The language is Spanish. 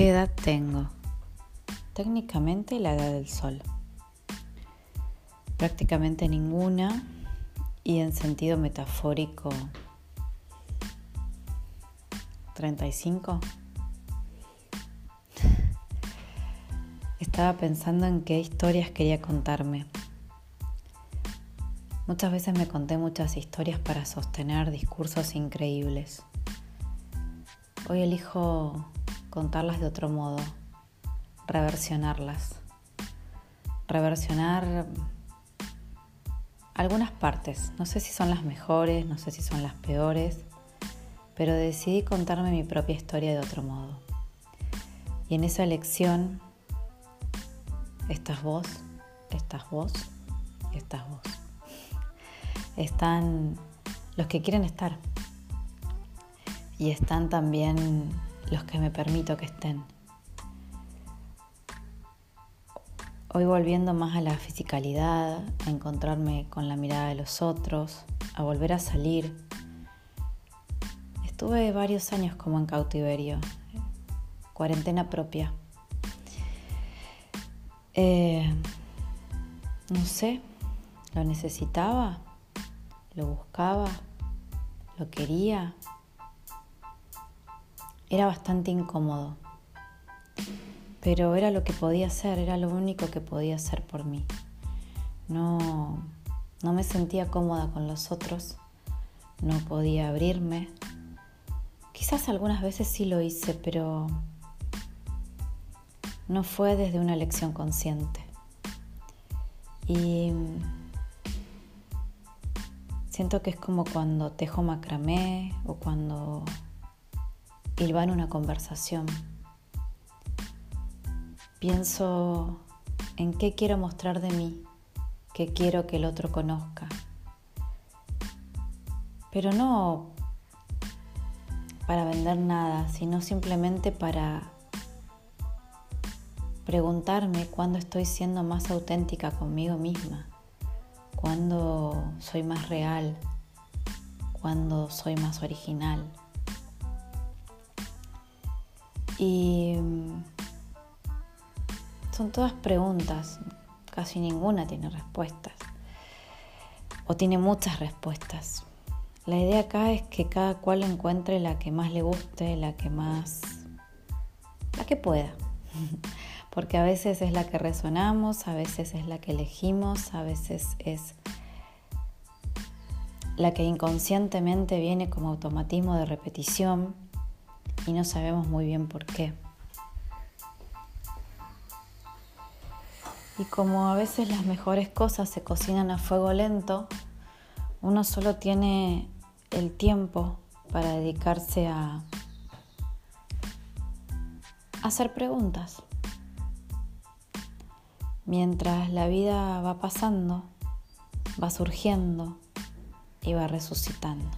¿Qué edad tengo? Técnicamente la edad del sol. Prácticamente ninguna y en sentido metafórico 35. Estaba pensando en qué historias quería contarme. Muchas veces me conté muchas historias para sostener discursos increíbles. Hoy elijo contarlas de otro modo, reversionarlas. Reversionar algunas partes, no sé si son las mejores, no sé si son las peores, pero decidí contarme mi propia historia de otro modo. Y en esa elección estás vos, estás vos, estás vos. Están los que quieren estar y están también los que me permito que estén. Hoy volviendo más a la fisicalidad, a encontrarme con la mirada de los otros, a volver a salir. Estuve varios años como en cautiverio, cuarentena propia. Eh, no sé, lo necesitaba, lo buscaba, lo quería. Era bastante incómodo, pero era lo que podía hacer, era lo único que podía hacer por mí. No, no me sentía cómoda con los otros, no podía abrirme. Quizás algunas veces sí lo hice, pero no fue desde una elección consciente. Y siento que es como cuando tejo macramé o cuando en una conversación. Pienso en qué quiero mostrar de mí, qué quiero que el otro conozca. Pero no para vender nada, sino simplemente para preguntarme cuándo estoy siendo más auténtica conmigo misma, cuándo soy más real, cuándo soy más original. Y mm, son todas preguntas, casi ninguna tiene respuestas. O tiene muchas respuestas. La idea acá es que cada cual encuentre la que más le guste, la que más... la que pueda. Porque a veces es la que resonamos, a veces es la que elegimos, a veces es la que inconscientemente viene como automatismo de repetición y no sabemos muy bien por qué. Y como a veces las mejores cosas se cocinan a fuego lento, uno solo tiene el tiempo para dedicarse a hacer preguntas. Mientras la vida va pasando, va surgiendo y va resucitando.